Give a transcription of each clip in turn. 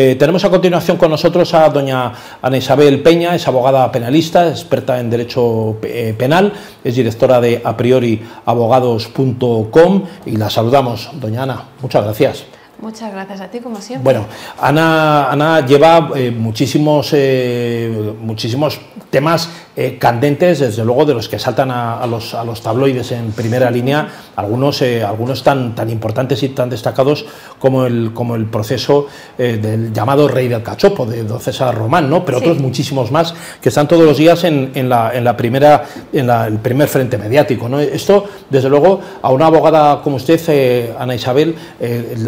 Eh, tenemos a continuación con nosotros a doña Ana Isabel Peña, es abogada penalista, experta en derecho eh, penal, es directora de a priori abogados.com y la saludamos. Doña Ana, muchas gracias. Muchas gracias a ti, como siempre. Bueno, Ana, Ana lleva eh, muchísimos, eh, muchísimos temas eh, candentes, desde luego, de los que saltan a, los, a los, tabloides en primera línea, algunos, algunos tan, tan importantes y tan destacados como el, como el proceso del llamado Rey del Cachopo, de don César Román, ¿no? pero otros muchísimos más que están todos los días en, en, la, en la, primera, en el primer frente mediático. ¿no? Esto, desde luego, a una abogada como usted, Ana Isabel,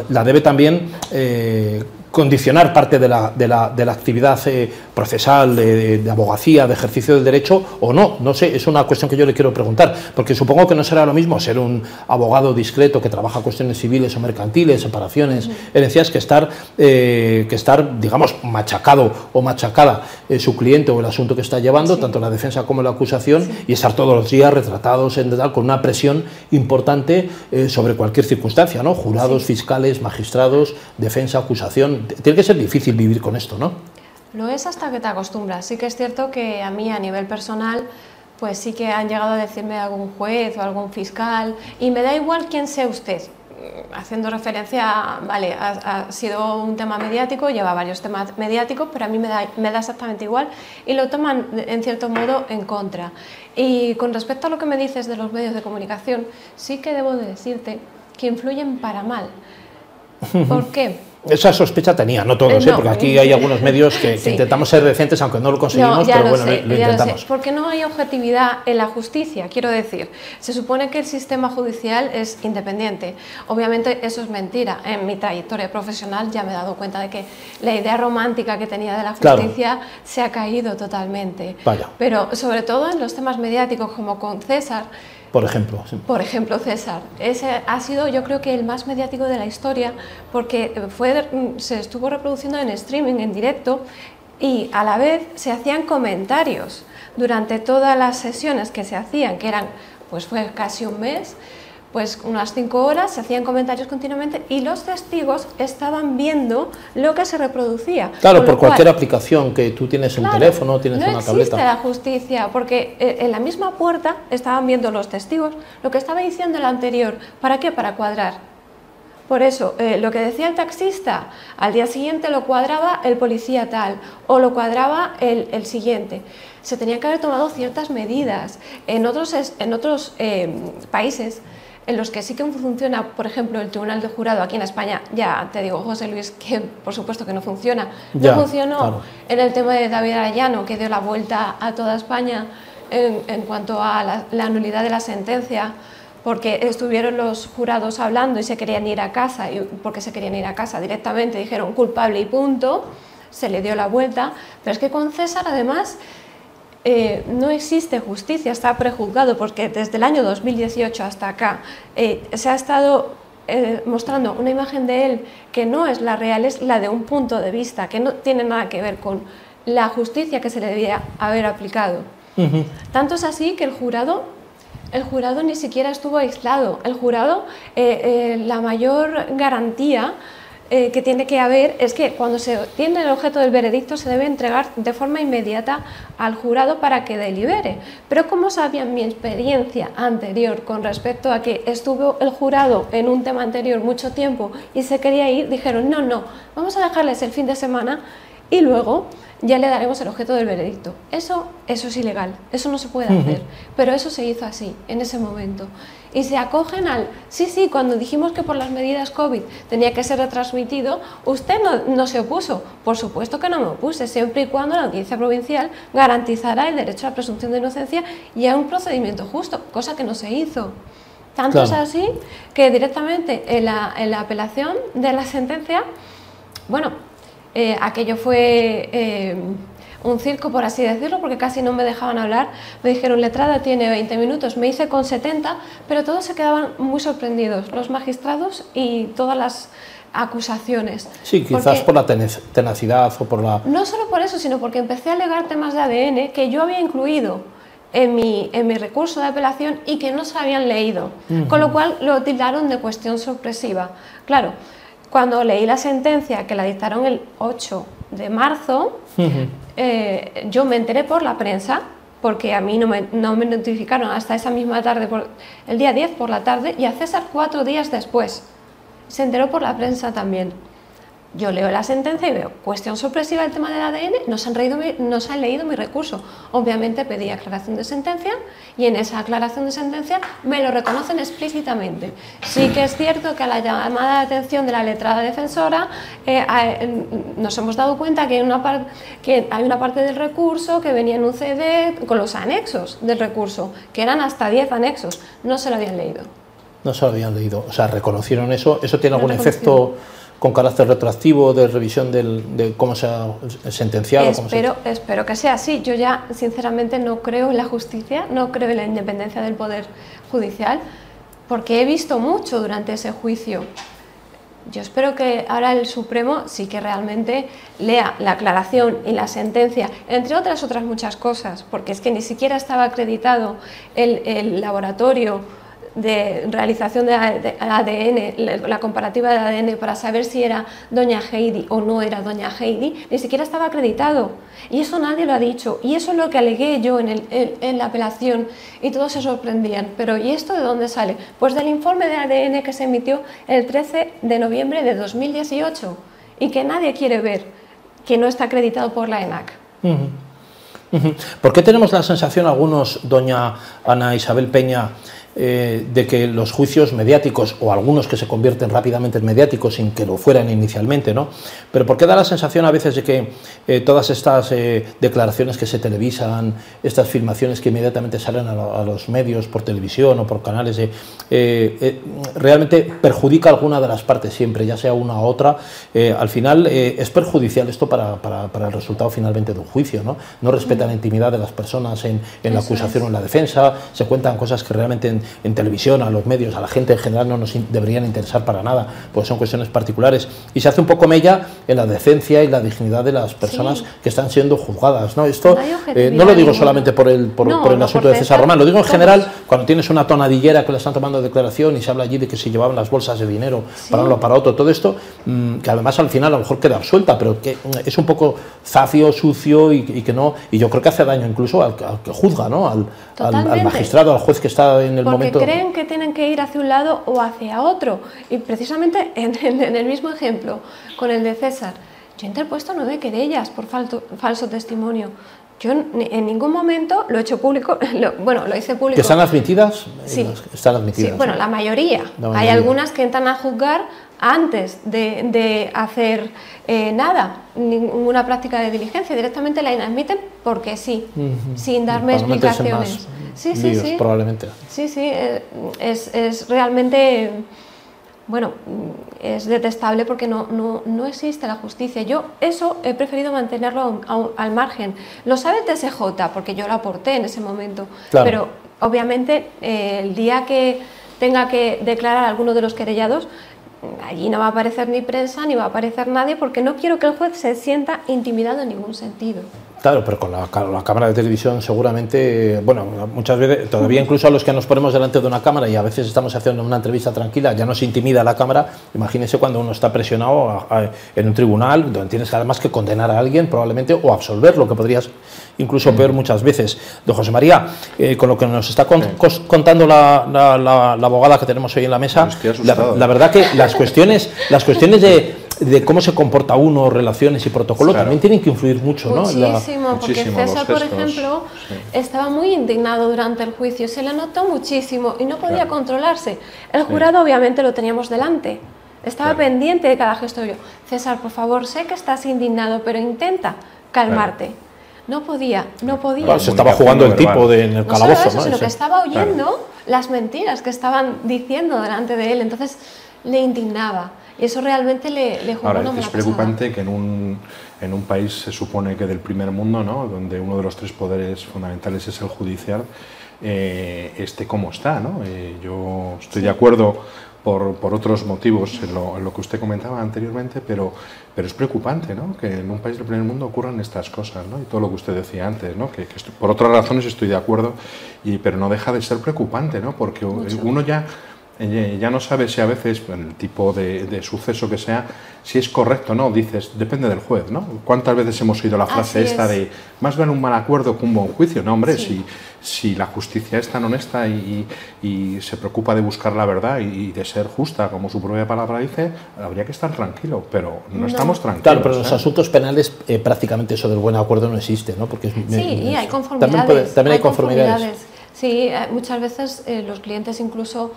la debe también eh, condicionar parte de la, de la, de la actividad eh, procesal, de, abogacía, de ejercicio del derecho o no. No sé, es una cuestión que yo le quiero preguntar, porque supongo que no será lo mismo ser un abogado discreto que trabaja cuestiones civiles o mercantiles, separaciones, herencias, que estar, eh, que estar, digamos, machacado o machacada eh, su cliente o el asunto que está llevando, tanto la defensa como la acusación, y estar todos los días retratados en con una presión importante sobre cualquier circunstancia, ¿no? Jurados, fiscales, magistrados, defensa, acusación tiene que ser difícil vivir con esto, ¿no? Lo es hasta que te acostumbras. Sí que es cierto que a mí a nivel personal, pues sí que han llegado a decirme algún juez o algún fiscal, y me da igual quién sea usted. Haciendo referencia, vale, ha, sido un tema mediático, lleva varios temas mediáticos, pero a mí me da, me da exactamente igual y lo toman en cierto modo en contra. Y con respecto a lo que me dices de los medios de comunicación, sí que debo de decirte que influyen para mal. ¿Por qué? Esa sospecha tenía, no todos, ¿eh? porque aquí hay algunos medios que, intentamos ser decentes, aunque no lo conseguimos, pero bueno, lo, intentamos. Porque no hay objetividad en la justicia, quiero decir. Se supone que el sistema judicial es independiente. Obviamente eso es mentira. En mi trayectoria profesional ya me he dado cuenta de que la idea romántica que tenía de la justicia se ha caído totalmente. Pero sobre todo en los temas mediáticos como con César, por ejemplo. Por ejemplo, César. Ese ha sido, yo creo que el más mediático de la historia, porque fue, se estuvo reproduciendo en streaming, en directo, y a la vez se hacían comentarios durante todas las sesiones que se hacían, que eran, pues fue casi un mes, pues unas cinco horas, se hacían comentarios continuamente y los testigos estaban viendo lo que se reproducía. Claro, por cualquier aplicación que tú tienes en un teléfono, tienes una tableta. No existe la justicia, porque eh, en la misma puerta estaban viendo los testigos lo que estaba diciendo el anterior. ¿Para qué? Para cuadrar. Por eso, eh, lo que decía el taxista, al día siguiente lo cuadraba el policía tal o lo cuadraba el, siguiente. Se tenían que haber tomado ciertas medidas. En otros, en otros eh, países en los que sí que funciona, por ejemplo, el Tribunal de Jurado aquí en España, ya te digo, José Luis, que por supuesto que no funciona. no funcionó en el tema de David Arayano, que dio la vuelta a toda España en, cuanto a la, nulidad de la sentencia, porque estuvieron los jurados hablando y se querían ir a casa, y porque se querían ir a casa directamente, dijeron culpable y punto, se le dio la vuelta, pero es que con César además eh, no existe justicia, está prejuzgado porque desde el año 2018 hasta acá eh, se ha estado eh, mostrando una imagen de él que no es la real, es la de un punto de vista, que no tiene nada que ver con la justicia que se le debía haber aplicado. Tanto es así que el jurado, el jurado ni siquiera estuvo aislado. El jurado, la mayor garantía eh, que tiene que haber es que cuando se tiene el objeto del veredicto se debe entregar de forma inmediata al jurado para que delibere. Pero como sabía mi experiencia anterior con respecto a que estuvo el jurado en un tema anterior mucho tiempo y se quería ir, dijeron, no, no, vamos a dejarles el fin de semana y luego ya le daremos el objeto del veredicto. Eso, eso es ilegal, eso no se puede hacer, pero eso se hizo así, en ese momento. Y se acogen al, sí, sí, cuando dijimos que por las medidas COVID tenía que ser retransmitido, usted no, no se opuso. Por supuesto que no me opuse, siempre y cuando la audiencia provincial garantizara el derecho a la presunción de inocencia y a un procedimiento justo, cosa que no se hizo. Tanto es así que directamente en la, en la apelación de la sentencia, bueno, eh, aquello fue eh, un circo, por así decirlo, porque casi no me dejaban hablar. Me dijeron, letrada tiene 20 minutos, me hice con 70, pero todos se quedaban muy sorprendidos, los magistrados y todas las acusaciones. Sí, quizás por la tenacidad o por la... No solo por eso, sino porque empecé a alegar temas de ADN que yo había incluido en mi, en mi recurso de apelación y que no se habían leído, con lo cual lo tildaron de cuestión sorpresiva. Claro, cuando leí la sentencia que la dictaron el 8 de marzo, eh, yo me enteré por la prensa, porque a mí no me, no me notificaron hasta esa misma tarde, por, el día 10 por la tarde, y a César cuatro días después. Se enteró por la prensa también. Yo leo la sentencia y veo, cuestión sorpresiva del tema del ADN, no se, han leído mi, no se han leído mi recurso. Obviamente pedí aclaración de sentencia y en esa aclaración de sentencia me lo reconocen explícitamente. Sí que es cierto que a la llamada de atención de la letrada defensora eh, nos hemos dado cuenta que hay, una que hay una parte del recurso que venía en un CD con los anexos del recurso, que eran hasta 10 anexos, no se lo habían leído. No se lo habían leído, o sea, reconocieron eso. ¿Eso tiene algún efecto? Con carácter retroactivo de revisión de cómo se ha sentenciado. Espero, espero que sea así. Yo ya, sinceramente, no creo en la justicia, no creo en la independencia del Poder Judicial, porque he visto mucho durante ese juicio. Yo espero que ahora el Supremo sí que realmente lea la aclaración y la sentencia, entre otras otras muchas cosas, porque es que ni siquiera estaba acreditado el, el laboratorio de realización de ADN, la comparativa de ADN para saber si era doña Heidi o no era doña Heidi, ni siquiera estaba acreditado. Y eso nadie lo ha dicho. Y eso es lo que alegué yo en, en la apelación y todos se sorprendían. Pero ¿y esto de dónde sale? Pues del informe de ADN que se emitió el 13 de noviembre de 2018 y que nadie quiere ver, que no está acreditado por la ENAC. ¿Por qué tenemos la sensación, algunos, doña Ana Isabel Peña, eh, de que los juicios mediáticos, o algunos que se convierten rápidamente en mediáticos sin que lo fueran inicialmente, ¿no? Pero ¿por qué da la sensación a veces de que eh, todas estas eh, declaraciones que se televisan, estas filmaciones que inmediatamente salen a, los medios por televisión o por canales, realmente perjudica a alguna de las partes siempre, ya sea una u otra? al final es perjudicial esto para, para, el resultado finalmente de un juicio, ¿no? No respeta la intimidad de las personas en, en la acusación o en la defensa, se cuentan cosas que realmente en, televisión, a los medios, a la gente en general no nos deberían interesar para nada, pues son cuestiones particulares. Y se hace un poco mella en la decencia y la dignidad de las personas que están siendo juzgadas. ¿no? Esto eh, no lo digo solamente por el, por, el asunto de César Román, lo digo en general cuando tienes una tonadillera que le están tomando declaración y se habla allí de que se llevaban las bolsas de dinero para uno para otro, todo esto, mm, que además al final a lo mejor queda absuelta, pero que mm, es un poco zafio, sucio y, que no, y yo creo que hace daño incluso al, que juzga, ¿no? Al, al, magistrado, al juez que está en el porque creen que tienen que ir hacia un lado o hacia otro. Y precisamente en, el mismo ejemplo, con el de César, yo he interpuesto nueve querellas por falso testimonio. Yo en ningún momento lo he hecho público, bueno, lo hice público. ¿Que están admitidas? Sí. Están admitidas. Sí, bueno, la mayoría. Hay algunas que entran a juzgar antes de, hacer eh, nada, ninguna práctica de diligencia, directamente la inadmiten porque sí, sin darme explicaciones. Sí, sí, sí. Probablemente. Sí, sí, eh, es, es, realmente, bueno, es detestable porque no, no, no, existe la justicia. Yo eso he preferido mantenerlo al margen. Lo sabe el TSJ porque yo lo aporté en ese momento, pero obviamente eh, el día que tenga que declarar a alguno de los querellados, allí no va a aparecer ni prensa ni va a aparecer nadie porque no quiero que el juez se sienta intimidado en ningún sentido. Claro, pero con la, cámara de televisión seguramente, bueno, muchas veces, todavía incluso a los que nos ponemos delante de una cámara y a veces estamos haciendo una entrevista tranquila, ya nos intimida la cámara, imagínese cuando uno está presionado en un tribunal, donde tienes además que condenar a alguien probablemente o absolver, lo que podrías incluso peor muchas veces. Don José María, eh, con lo que nos está contando la, abogada que tenemos hoy en la mesa, la, verdad que las cuestiones, las cuestiones de de cómo se comporta uno, relaciones y protocolo, también tienen que influir mucho, ¿no? Muchísimo, porque César, por ejemplo, estaba muy indignado durante el juicio, se le notó muchísimo y no podía controlarse. El jurado obviamente lo teníamos delante, estaba pendiente de cada gesto yo. César, por favor, sé que estás indignado, pero intenta calmarte. No podía, no podía. se estaba jugando el tipo de, en el calabozo, no, sino que estaba oyendo las mentiras que estaban diciendo delante de él, entonces le indignaba. Y eso realmente le, le jugó Ahora, Es preocupante que en un, en un país se supone que del primer mundo, ¿no? donde uno de los tres poderes fundamentales es el judicial, eh, esté como está. ¿no? Eh, yo estoy de acuerdo por, por otros motivos en lo, en lo, que usted comentaba anteriormente, pero, pero es preocupante ¿no? que en un país del primer mundo ocurran estas cosas ¿no? y todo lo que usted decía antes, ¿no? que, por otras razones estoy de acuerdo, y, pero no deja de ser preocupante, ¿no? porque uno ya ya no sabes si a veces, el tipo de, suceso que sea, si es correcto o no, dices, depende del juez, ¿no? ¿Cuántas veces hemos oído la frase esta de, más vale un mal acuerdo que un buen juicio? No, hombre, si, si la justicia es tan honesta y, se preocupa de buscar la verdad y, de ser justa, como su propia palabra dice, habría que estar tranquilo, pero no, estamos tranquilos. Claro, pero en los ¿eh? asuntos penales eh, prácticamente eso del buen acuerdo no existe, ¿no? Porque sí, y hay conformidades. También, hay, conformidades. Sí, muchas veces los clientes incluso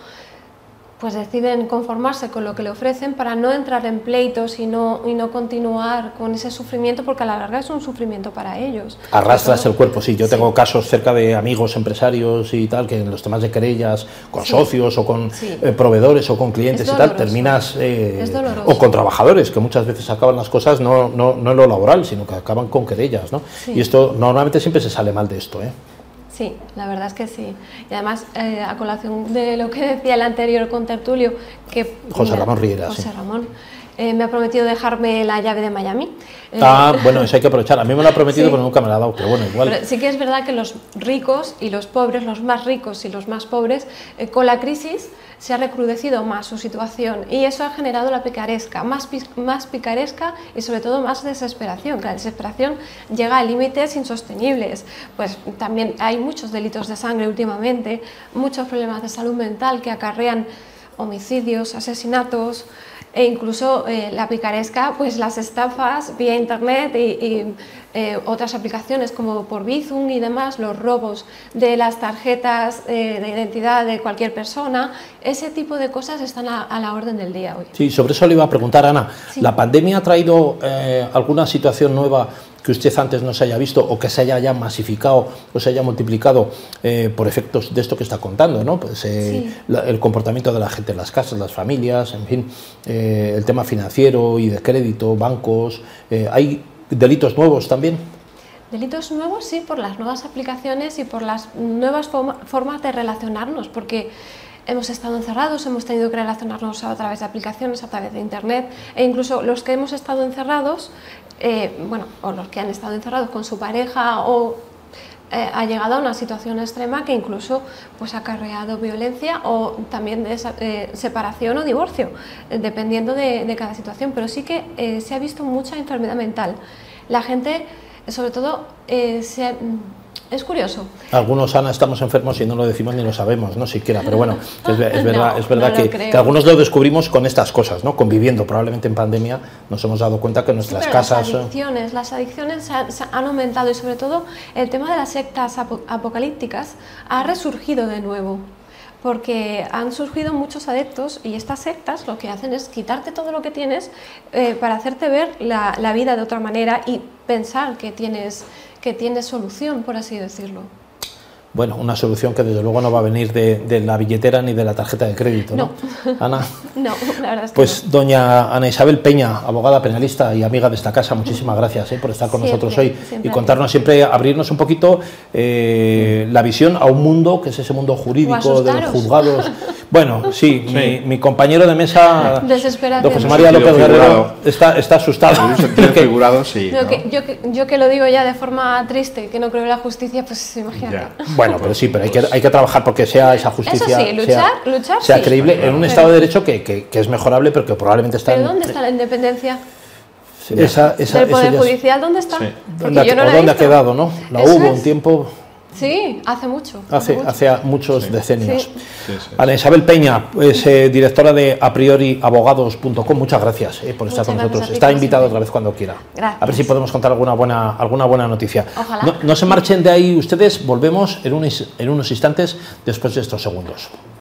pues deciden conformarse con lo que le ofrecen para no entrar en pleitos y no, y no continuar con ese sufrimiento, porque a la larga es un sufrimiento para ellos. Arrastras el cuerpo, sí. Yo tengo casos cerca de amigos, empresarios y tal, que en los temas de querellas con socios o con eh, proveedores o con clientes y tal, terminas... Eh, o con trabajadores, que muchas veces acaban las cosas no, no, no en lo laboral, sino que acaban con querellas, ¿no? Y esto normalmente siempre se sale mal de esto, ¿eh? Sí, la verdad es que sí. Y además, eh, a colación de lo que decía el anterior contertulio, que... José Ramón Riera. José Ramón. Eh, me ha prometido dejarme la llave de Miami. Ah, bueno, eso hay que aprovechar. A mí me lo ha prometido, pero nunca me lo ha dado. Pero bueno, igual. sí que es verdad que los ricos y los pobres, los más ricos y los más pobres, eh, con la crisis se ha recrudecido más su situación y eso ha generado la picaresca, más, más picaresca y sobre todo más desesperación, que la desesperación llega a límites insostenibles. Pues también hay muchos delitos de sangre últimamente, muchos problemas de salud mental que acarrean homicidios, asesinatos, e incluso eh, la picaresca, pues las estafas vía internet y, eh, otras aplicaciones como por Bizum y demás, los robos de las tarjetas eh, de identidad de cualquier persona, ese tipo de cosas están a, la orden del día hoy. Sí, sobre eso le iba a preguntar, Ana, ¿la pandemia ha traído alguna situación nueva que usted antes no se haya visto o que se haya ya masificado o se haya multiplicado eh, por efectos de esto que está contando, ¿no? Pues, eh, el comportamiento de la gente en las casas, las familias, en fin, eh, el tema financiero y de crédito, bancos. ¿Hay delitos nuevos también? Delitos nuevos, sí, por las nuevas aplicaciones y por las nuevas formas de relacionarnos, porque hemos estado encerrados, hemos tenido que relacionarnos a través de aplicaciones, a través de Internet, e incluso los que hemos estado encerrados eh, bueno, o los que han estado encerrados con su pareja o eh, ha llegado a una situación extrema que incluso pues, ha acarreado violencia o también de eh, separación o divorcio, dependiendo de, de, cada situación. Pero sí que se ha visto mucha enfermedad mental. La gente, sobre todo, se es curioso. Algunos, Ana, estamos enfermos y no lo decimos ni lo sabemos, no siquiera, pero bueno, es, verdad, es verdad que, algunos lo descubrimos con estas cosas, ¿no? Conviviendo, probablemente en pandemia nos hemos dado cuenta que nuestras casas... Las adicciones, las adicciones han aumentado y sobre todo el tema de las sectas apocalípticas ha resurgido de nuevo porque han surgido muchos adeptos y estas sectas lo que hacen es quitarte todo lo que tienes eh, para hacerte ver la, la, vida de otra manera y pensar que tienes que tiene solución, por así decirlo. Bueno, una solución que desde luego no va a venir de, la billetera ni de la tarjeta de crédito, ¿no? Ana. no, la verdad es que Pues doña Ana Isabel Peña, abogada penalista y amiga de esta casa, muchísimas gracias ¿eh? por estar con nosotros hoy y contarnos siempre, abrirnos un poquito eh, la visión a un mundo que es ese mundo jurídico de los juzgados. Bueno, sí, Mi, compañero de mesa, don José María López Guerrero, está, está asustado. figurado, sí. yo, que, lo digo ya de forma triste, que no creo en la justicia, pues imagínate. Bueno, pero sí, pero hay que, hay que trabajar porque sea esa justicia Eso sí, luchar, sea, luchar, sea creíble en un Estado de Derecho que, que, que, es mejorable, pero que probablemente está... ¿Pero dónde está la independencia? esa, esa, ¿Del Poder Judicial dónde está? Yo no ¿Dónde ha quedado, no? La hubo un tiempo... Sí, hace mucho. Hace, hace, muchos decenios. Ana Isabel Peña, es eh, directora de a priori abogados.com. Muchas gracias eh, por estar con nosotros. Está invitado otra vez cuando quiera. A ver si podemos contar alguna buena, alguna buena noticia. No, no, se marchen de ahí ustedes, volvemos en, en unos instantes después de estos segundos.